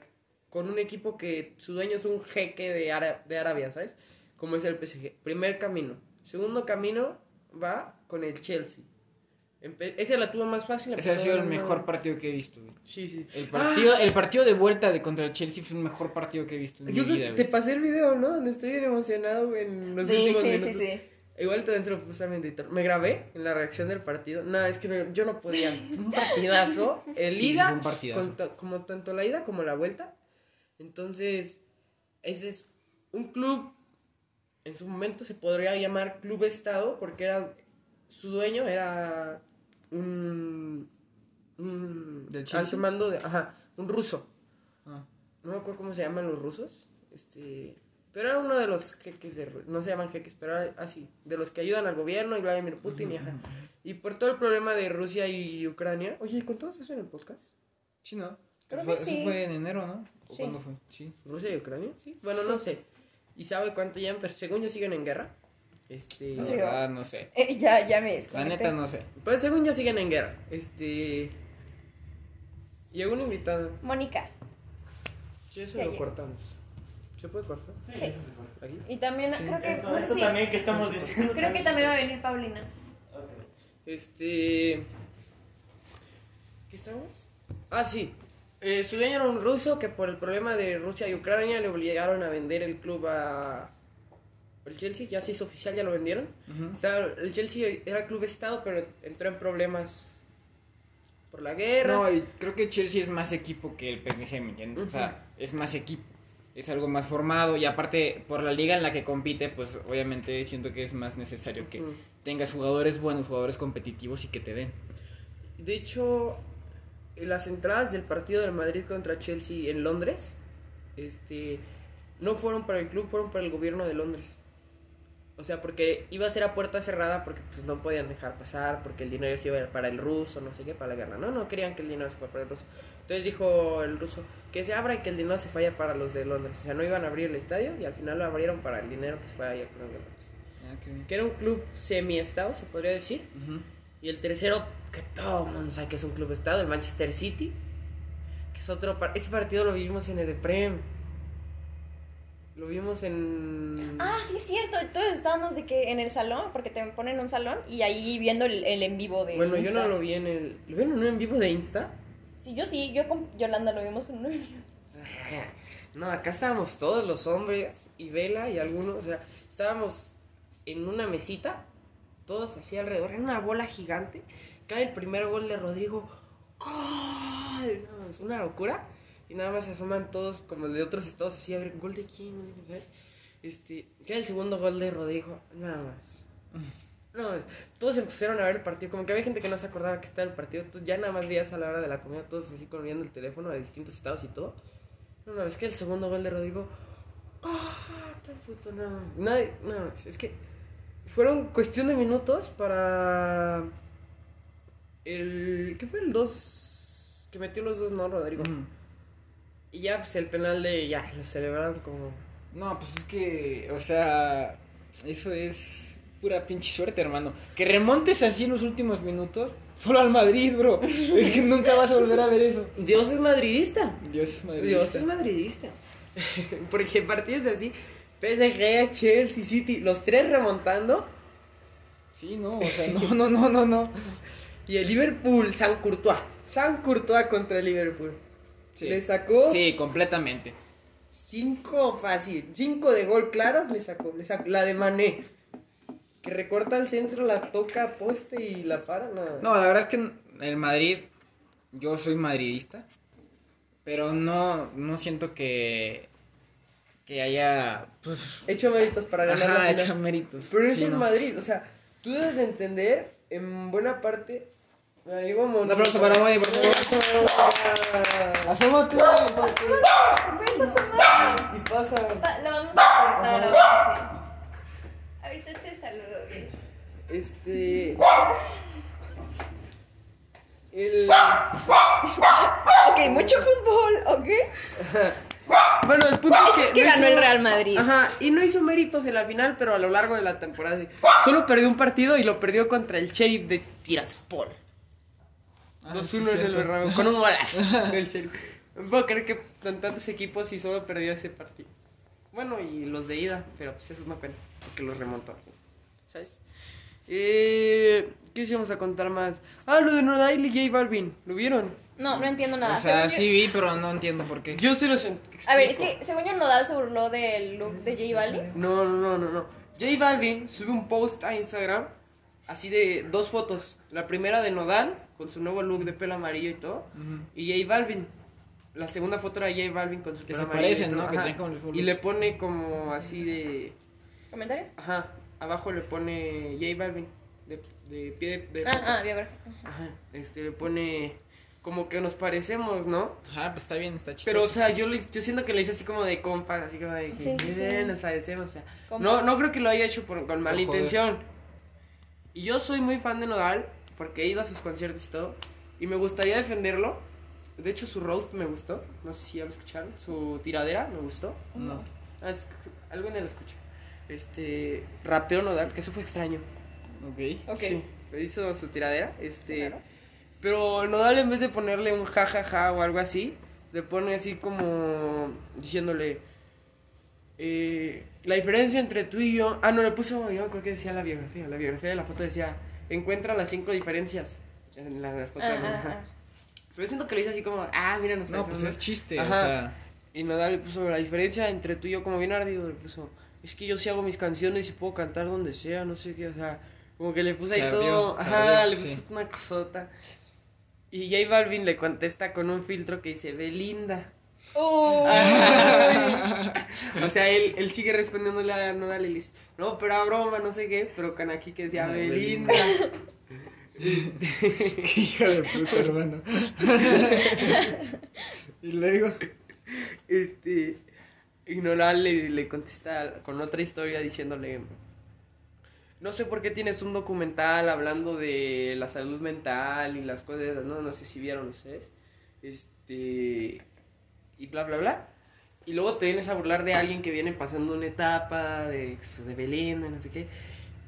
con un equipo que su dueño es un jeque de, Ara- de Arabia, ¿sabes? Como es el PSG. Primer camino. Segundo camino va con el Chelsea. Empe- ese la tuvo más fácil. Ese ha sido el mejor partido que he visto, güey. Sí, sí. El partido, el partido de vuelta de contra el Chelsea fue el mejor partido que he visto en Yo mi creo vida, que te güey. pasé el video, ¿no? Donde estoy bien emocionado güey, en los Sí, últimos sí, sí, minutos. sí. Igual también se lo puse a mi editor. Me grabé en la reacción del partido. No, es que no- yo no podía. Un partidazo. El ida, un partidazo. con como tanto la ida como la vuelta. Entonces, ese es un club. En su momento se podría llamar Club Estado porque era su dueño era un, un ¿Del alto mando de, ajá, un ruso. Ah. No me acuerdo cómo se llaman los rusos. Este, pero era uno de los jeques de no se llaman jeques, pero era así, de los que ayudan al gobierno y Vladimir Putin y ajá. Y por todo el problema de Rusia y Ucrania. Oye, ¿contamos eso en el podcast? Sí, ¿no? Creo Fue- que eso sí. fue en enero, ¿no? ¿O Sí. cuándo fue? Sí. ¿Rusia y Ucrania? Sí. Bueno, no sé. ¿Y sabe cuánto ya? Pero según yo siguen en guerra. Este. La Sí. verdad, no sé. Eh, ya, ya me La desconecté. neta, no sé. Pues según yo siguen en guerra. Este. Llegó un invitado. Mónica. Sí, eso Ya lo llegó. cortamos. ¿Se puede cortar? Sí, Sí. eso se fue. Aquí. Y también, creo que. Esto, sé esto si- también que estamos diciendo. Creo que también va a venir Paulina. Ok. Este. ¿Qué estamos? Ah, sí. Eh, su dueño era un ruso que por el problema de Rusia y Ucrania le obligaron a vender el club a. El Chelsea, ya se hizo oficial, ya lo vendieron. Estaba- el Chelsea era club estado, pero entró en problemas por la guerra. No, y creo que Chelsea es más equipo que el PSG, ¿me entiendes? O sea, es más equipo. Es algo más formado y aparte por la liga en la que compite, pues obviamente siento que es más necesario que tengas jugadores buenos, jugadores competitivos y que te den. De hecho, en las entradas del partido del Madrid contra Chelsea en Londres, este, no fueron para el club, fueron para el gobierno de Londres. O sea, porque iba a ser a puerta cerrada porque pues no podían dejar pasar, porque el dinero se iba a ir para el ruso, no sé qué, para la guerra. No, no querían que el dinero se fuera para el ruso. Entonces dijo el ruso que se abra y que el dinero se vaya para los de Londres. O sea, no iban a abrir el estadio y al final lo abrieron para el dinero que se fuera allá para los de Londres. Ah, Que era un club semi-estado, se podría decir. Y el tercero, que todo el mundo sabe que es un club estado, el Manchester City. Que es otro par- Ese partido lo vimos en Edeprem. Lo vimos en. Ah, sí, es cierto. Todos estábamos de que en el salón, porque te ponen un salón y ahí viendo el, el en vivo de. bueno, yo no lo vi en el. ¿Lo vieron en un en vivo de Insta? Sí, yo sí, yo con Yolanda lo vimos en un en vivo. No, acá estábamos todos los hombres y Vela y algunos. O sea, estábamos en una mesita, todos así alrededor, en una bola gigante. Cae el primer gol de Rodrigo. ¡Gol! No, es una locura. Y nada más se asoman todos como de otros estados así a ver, ¿gol de quién? ¿Sabes? Este, cae el segundo gol de Rodrigo, nada más. No, todos empezaron a ver el partido, como que había gente que no se acordaba que estaba el partido, ya nada más veías a la hora de la comida, todos así con viendo el teléfono de distintos estados y todo. No, no, es que el segundo gol de Rodrigo, ¡ah! ¡Tan puto, no! Nadie, no, es que fueron cuestión de minutos para el, ¿qué fue el 2? Que metió los dos, no, Rodrigo. Y ya, pues el penal de, ya, lo celebraron como... No, pues es que, o sea, eso es Pura pinche suerte, hermano. Que remontes así en los últimos minutos. Solo al Madrid, bro. Es que nunca vas a volver a ver eso. Dios es madridista. Dios es madridista. Dios es madridista. Porque partidos así, PSG, Chelsea, City, los tres remontando. Sí, no, o sea, no, no, no, no, no. Y el Liverpool, San Courtois. San Courtois contra el Liverpool. Sí. Le sacó Sí, completamente. cinco fácil. Cinco de gol claras le sacó. Le sacó. La de Mané. Que recorta al centro, la toca a poste y la para. No. No, la verdad es que el Madrid, yo soy madridista, pero no, no siento que, que haya, pues, Hecho méritos para ganar ajá, la hecho méritos. Pero es en no. Madrid. O sea, tú debes de entender en buena parte. Ahí vamos. Un aplauso para Moni, por favor. Asómate. Y pasa. Pa- La vamos a cortar ahora sí. Ahorita te saludo bien. Este. El. Ok, mucho fútbol, ¿ok? Bueno, el punto es que. Que no ganó hizo- el Real Madrid. Ajá, y no hizo méritos en la final, pero a lo largo de la temporada sí. Solo perdió un partido y lo perdió contra el Sheriff de Tiraspol. Ah, 2-1 sí, en el. Bernabéu, con un golazo del Sheriff. No puedo creer que con tantos equipos y solo perdió ese partido. Bueno, y los de ida, pero pues esos no cuentan, porque los remontó. ¿Sabes? Eh, ¿Qué íbamos a contar más? Ah, lo de Nodal y J Balvin. ¿Lo vieron? No, no entiendo nada. O sea, Según yo- sí vi, pero no entiendo por qué. Yo se los en- A ver, es explico. que según yo Nodal se burló del look de J Balvin. No, no, no, no, no. J Balvin sube un post a Instagram así de dos fotos. La primera de Nodal con su nuevo look de pelo amarillo y todo. Y J Balvin. La segunda foto era J Balvin con su Que pelo se amarillo. y parecen, todo. ¿no? Que como el full Y look. le pone como así de. ¿Comentario? Ajá. Abajo le pone J Balvin. De, de pie de. de foto. Ah, ah, biografía. Ajá. Este le pone. Como que nos parecemos, ¿no? Ajá, pues está bien, está chistoso. Pero, o sea, yo, le, yo siento que le hice así como de compas, así como de que Sí, sí, sí. "Bien, nos parecemos, o sea. No, Compas. no creo que lo haya hecho por- con mala intención. Y yo soy muy fan de Nodal, porque he ido a sus conciertos y todo. Y me gustaría defenderlo. De hecho, su roast me gustó. No sé si ya lo escucharon. Su tiradera me gustó. No. Ah, es- algo en el escucha. Este. Rapeó Nodal, que eso fue extraño. Ok. Ok. Sí, hizo su tiradera. Este. Claro. Pero Nodal en vez de ponerle un jajaja o algo así, le pone así como diciéndole eh, la diferencia entre tú y yo. Ah, no, le puso, yo creo que decía la biografía. La biografía de la foto decía, encuentra las cinco diferencias en la, la foto. De- ajá. Pero siento que lo hizo así como, ah, mira, nos No, pues es más". chiste, Ajá. o sea. Y Nodal le puso la diferencia entre tú y yo, como bien ardido, le puso, es que yo sí hago mis canciones y puedo cantar donde sea, no sé qué, o sea, como que le puse ahí ardió, todo, ajá, ardió, le puse sí. una cosota. Y J Balvin le contesta con un filtro que dice, Belinda. O sea, él, él sigue respondiéndole a Nodal y le dice, no, pero a broma, no sé qué, pero aquí que decía No, Belinda. Qué hijo de puta, hermano. y luego. Este. Y Nodal le, le contesta con otra historia diciéndole. No sé por qué tienes un documental hablando de la salud mental y las cosas, no, no sé si vieron ustedes. Este. Y bla, bla, bla. Y luego te vienes a burlar de alguien que viene pasando una etapa de, de Belinda, no sé qué.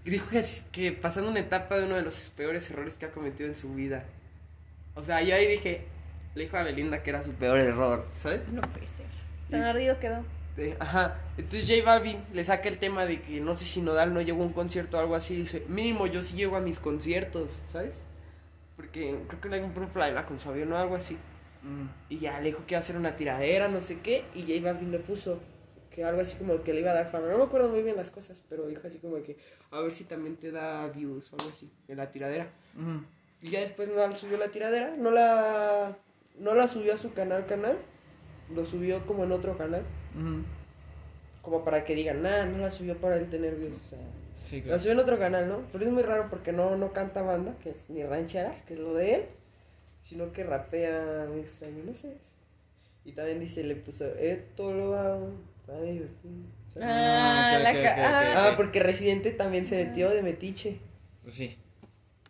Y dijo que, que pasando una etapa de uno de los peores errores que ha cometido en su vida. O sea, yo ahí dije, le dijo a Belinda que era su peor error, ¿sabes? No puede ser. Tan ardido quedó. de- ajá. Entonces J Balvin le saca el tema de que no sé si Nodal no llegó a un concierto o algo así. Dice, mínimo yo sí llego a mis conciertos, ¿sabes? Porque creo que le un flyback con su avión o algo así. Mm. Y ya le dijo que iba a hacer una tiradera, no sé qué. Y J Balvin le puso que algo así como que le iba a dar fama. No me acuerdo muy bien las cosas, pero dijo así como que a ver si también te da views o algo así en la tiradera. Y ya después Nodal subió la tiradera, no la no la subió a su canal canal, lo subió como en otro canal, como para que digan, nah, no la subió para él tener views, o sea, Sí, subió en otro canal, ¿no? Pero es muy raro porque no, no canta banda, que es ni rancheras, que es lo de él, sino que rapea, es, no sé. Y también dice, le puso, esto lo hago para divertir. ¿sabes? Ah, la ah. Ah, porque Residente también se metió de metiche. Pues sí.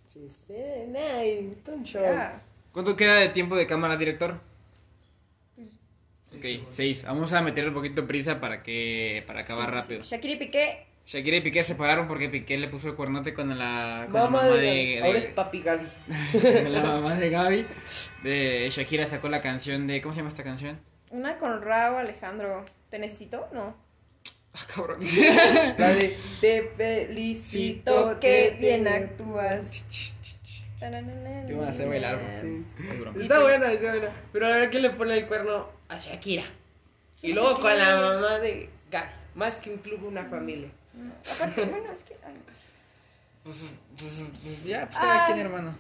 Sí, sí, show. Ah. ¿Cuánto queda de tiempo de cámara, director? Ok, seis. Vamos a meter un poquito de prisa para que para acabar Sí, sí, rápido. sí. Shakira y Piqué Shakira y Piqué se separaron porque Piqué le puso el cuernote con la, con la Mamá de, de, Ahora es papi Gaby. con la mamá de Gaby. De Shakira sacó la canción de. ¿Cómo se llama esta canción? Una con Raúl Alejandro. ¿Te necesito? No. Ah, cabrón. La de te felicito Tito, que bien actúas. Yo voy a hacer bailar. Sí. Está buena, está buena. Pero a ver, ¿quién le pone el cuerno a Shakira? Y luego con la mamá de Gaby. Más que un club, una familia. Aparte, bueno, es que. ay, pues, Pues, pues, pues ya, pues cada quien, hermano.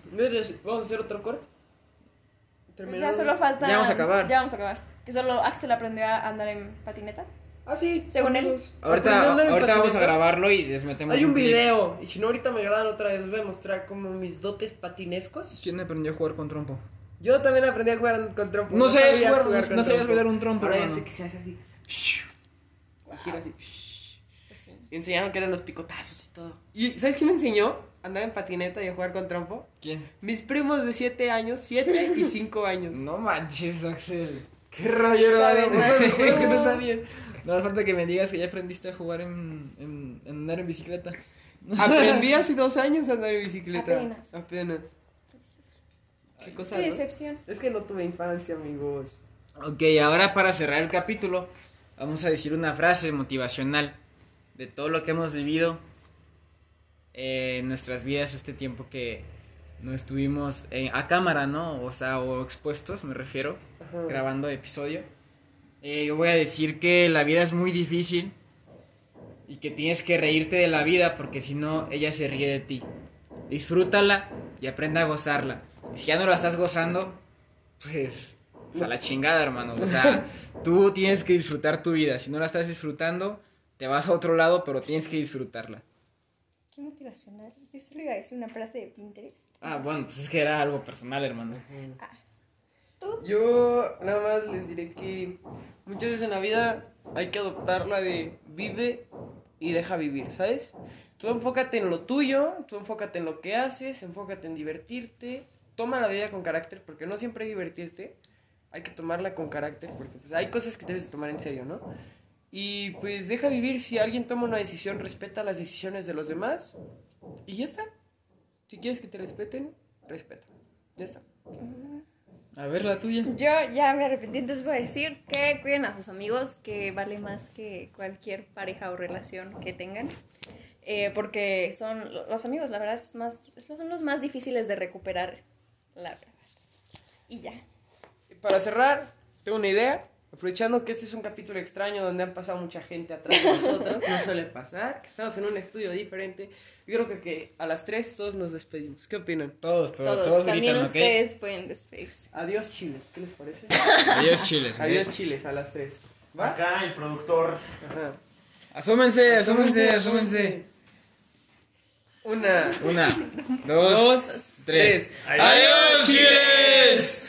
Vamos a hacer otro corte. Ya solo falta. Ya vamos a acabar. Ya vamos a acabar. Que solo Axel aprendió a andar en patineta. Ah, sí. Según él. Ahorita, ahorita vamos a grabarlo y les metemos Hay un video. Y si no, ahorita me graban otra vez. Les voy a mostrar como mis dotes patinescos. ¿Quién aprendió a jugar con trompo? Yo también aprendí a jugar con trompo. No sabías sabías jugar- con no sabías trompo. bailar un trompo, Ahora ya sé que se hace así. Y gira así. Y enseñaron que eran los picotazos y todo. ¿Y sabes quién me enseñó? a Andar en patineta y a jugar con trompo. ¿Quién? Mis primos de 7 años, 7 y 5 años. No manches, Axel. Qué. Es que no sabían. No hace falta que me digas que ya aprendiste a jugar en, en, en andar en bicicleta. Aprendí hace dos años a andar en bicicleta. Apenas. Apenas. Qué cosa, Qué ¿no? decepción. Es que no tuve infancia, amigos. Ok, ahora para cerrar el capítulo, vamos a decir una frase motivacional de todo lo que hemos vivido eh, en nuestras vidas este tiempo que no estuvimos eh, a cámara, ¿no? O sea, o expuestos, me refiero, Ajá. grabando episodio. Eh, yo voy a decir que la vida es muy difícil y que tienes que reírte de la vida porque si no, ella se ríe de ti. Disfrútala y aprenda a gozarla. Y si ya no la estás gozando, pues, pues a la chingada, hermano. O sea, tú tienes que disfrutar tu vida. Si no la estás disfrutando, te vas a otro lado, pero tienes que disfrutarla. Qué motivacional. Yo solo iba a decir una frase de Pinterest. Ah, bueno, pues es que era algo personal, hermano. ¿Tú? Yo nada más les diré que muchas veces en la vida hay que adoptar la de vive y deja vivir, ¿sabes? Tú enfócate en lo tuyo, tú enfócate en lo que haces, enfócate en divertirte, toma la vida con carácter, porque no siempre hay divertirte, hay que tomarla con carácter, porque pues, hay cosas que debes de tomar en serio, ¿no? Y pues deja vivir, si alguien toma una decisión, respeta las decisiones de los demás y ya está. Si quieres que te respeten, respeta. Ya está. A ver, la tuya. Yo ya me arrepentí, entonces voy a decir que cuiden a sus amigos, que vale más que cualquier pareja o relación que tengan. Eh, porque son los amigos, la verdad, es más, son los más difíciles de recuperar, la verdad. Y ya. Para cerrar, tengo una idea. Aprovechando que este es un capítulo extraño donde han pasado mucha gente atrás de nosotros, no suele pasar, que estamos en un estudio diferente. Yo creo que, que a las 3 todos nos despedimos. ¿Qué opinan? Todos, pero Todos, todos, también ustedes pueden despedirse. Adiós, chiles. ¿Qué les parece? Adiós, chiles. Adiós, chiles, a las 3. ¿Va? Acá el productor. Ajá. Asómense, asómense, asómense. Una. Una, dos, Dos, tres. tres. ¡Adiós, chiles!